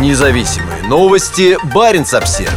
Независимые новости. Барин обсерва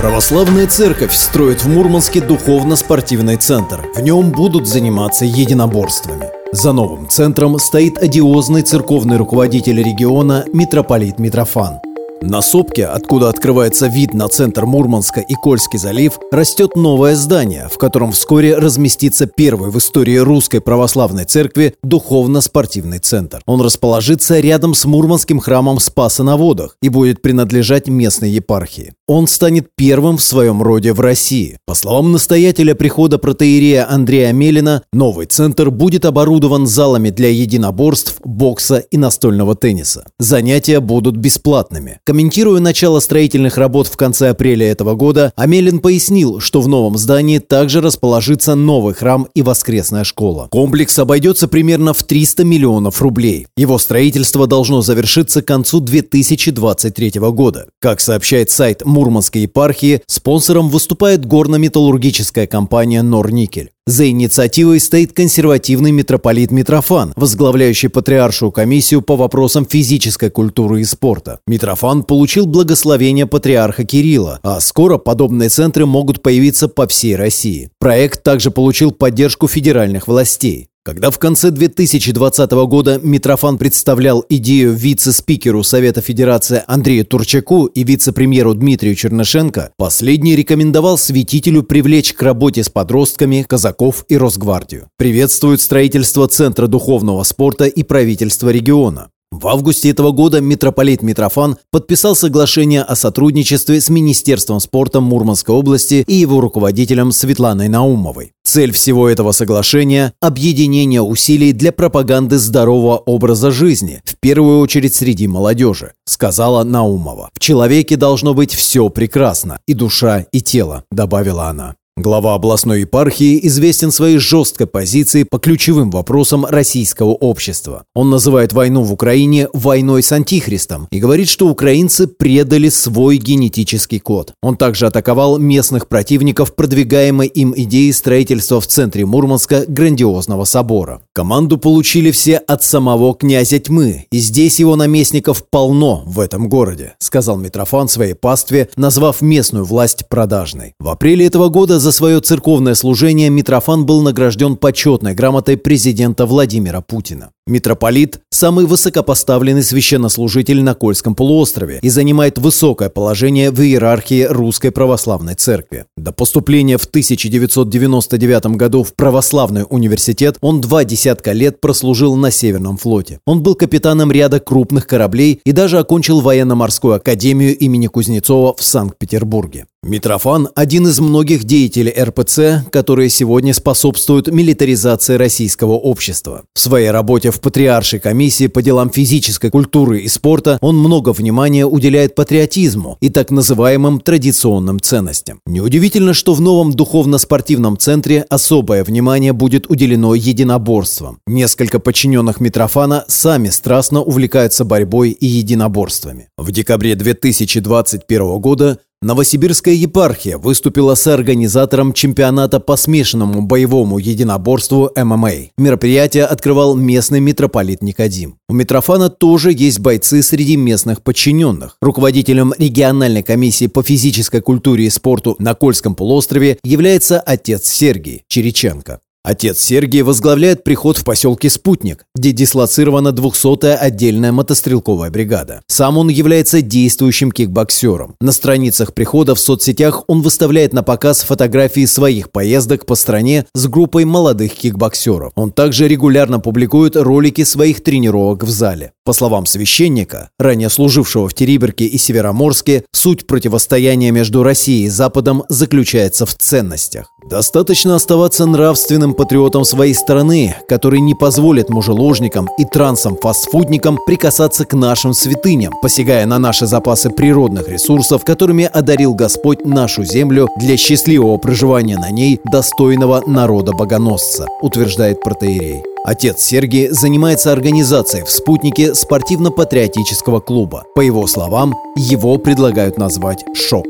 Православная церковь строит в Мурманске духовно-спортивный центр. В нем будут заниматься единоборствами. За новым центром стоит одиозный церковный руководитель региона митрополит Митрофан. На сопке, откуда открывается вид на центр Мурманска и Кольский залив, растет новое здание, в котором вскоре разместится первый в истории русской православной церкви духовно-спортивный центр. Он расположится рядом с Мурманским храмом Спаса на водах и будет принадлежать местной епархии. Он станет первым в своем роде в России. По словам настоятеля прихода протеерея Андрея Мелина, новый центр будет оборудован залами для единоборств, бокса и настольного тенниса. Занятия будут бесплатными. Комментируя начало строительных работ в конце апреля этого года, Амелин пояснил, что в новом здании также расположится новый храм и воскресная школа. Комплекс обойдется примерно в 300 миллионов рублей. Его строительство должно завершиться к концу 2023 года. Как сообщает сайт Мурманской епархии, спонсором выступает горно-металлургическая компания «Норникель». За инициативой стоит консервативный митрополит Митрофан, возглавляющий патриаршую комиссию по вопросам физической культуры и спорта. Митрофан получил благословение патриарха Кирилла, а скоро подобные центры могут появиться по всей России. Проект также получил поддержку федеральных властей. Когда в конце 2020 года Митрофан представлял идею вице-спикеру Совета Федерации Андрею Турчаку и вице-премьеру Дмитрию Чернышенко, последний рекомендовал святителю привлечь к работе с подростками казаков и Росгвардию. Приветствует строительство Центра духовного спорта и правительства региона. В августе этого года митрополит Митрофан подписал соглашение о сотрудничестве с Министерством спорта Мурманской области и его руководителем Светланой Наумовой. Цель всего этого соглашения – объединение усилий для пропаганды здорового образа жизни, в первую очередь среди молодежи, сказала Наумова. В человеке должно быть все прекрасно, и душа, и тело, добавила она. Глава областной епархии известен своей жесткой позицией по ключевым вопросам российского общества. Он называет войну в Украине войной с антихристом и говорит, что украинцы предали свой генетический код. Он также атаковал местных противников продвигаемой им идеи строительства в центре Мурманска грандиозного собора. Команду получили все от самого князя тьмы, и здесь его наместников полно в этом городе, сказал Митрофан своей пастве, назвав местную власть продажной. В апреле этого года за свое церковное служение Митрофан был награжден почетной грамотой президента Владимира Путина. Митрополит – самый высокопоставленный священнослужитель на Кольском полуострове и занимает высокое положение в иерархии Русской Православной Церкви. До поступления в 1999 году в Православный университет он два десятка лет прослужил на Северном флоте. Он был капитаном ряда крупных кораблей и даже окончил военно-морскую академию имени Кузнецова в Санкт-Петербурге. Митрофан – один из многих деятелей РПЦ, которые сегодня способствуют милитаризации российского общества. В своей работе в Патриаршей комиссии по делам физической культуры и спорта он много внимания уделяет патриотизму и так называемым традиционным ценностям. Неудивительно, что в новом духовно-спортивном центре особое внимание будет уделено единоборствам. Несколько подчиненных Митрофана сами страстно увлекаются борьбой и единоборствами. В декабре 2021 года Новосибирская епархия выступила с организатором чемпионата по смешанному боевому единоборству ММА. Мероприятие открывал местный митрополит Никодим. У Митрофана тоже есть бойцы среди местных подчиненных. Руководителем региональной комиссии по физической культуре и спорту на Кольском полуострове является отец Сергий Череченко. Отец Сергий возглавляет приход в поселке Спутник, где дислоцирована 200-я отдельная мотострелковая бригада. Сам он является действующим кикбоксером. На страницах прихода в соцсетях он выставляет на показ фотографии своих поездок по стране с группой молодых кикбоксеров. Он также регулярно публикует ролики своих тренировок в зале. По словам священника, ранее служившего в Териберке и Североморске, суть противостояния между Россией и Западом заключается в ценностях. Достаточно оставаться нравственным патриотом своей страны, который не позволит мужеложникам и трансам-фастфудникам прикасаться к нашим святыням, посягая на наши запасы природных ресурсов, которыми одарил Господь нашу землю для счастливого проживания на ней достойного народа-богоносца, утверждает протеерей. Отец Сергий занимается организацией в «Спутнике» спортивно-патриотического клуба. По его словам, его предлагают назвать «Шок».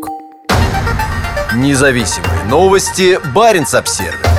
Независимые новости. Барин обсервис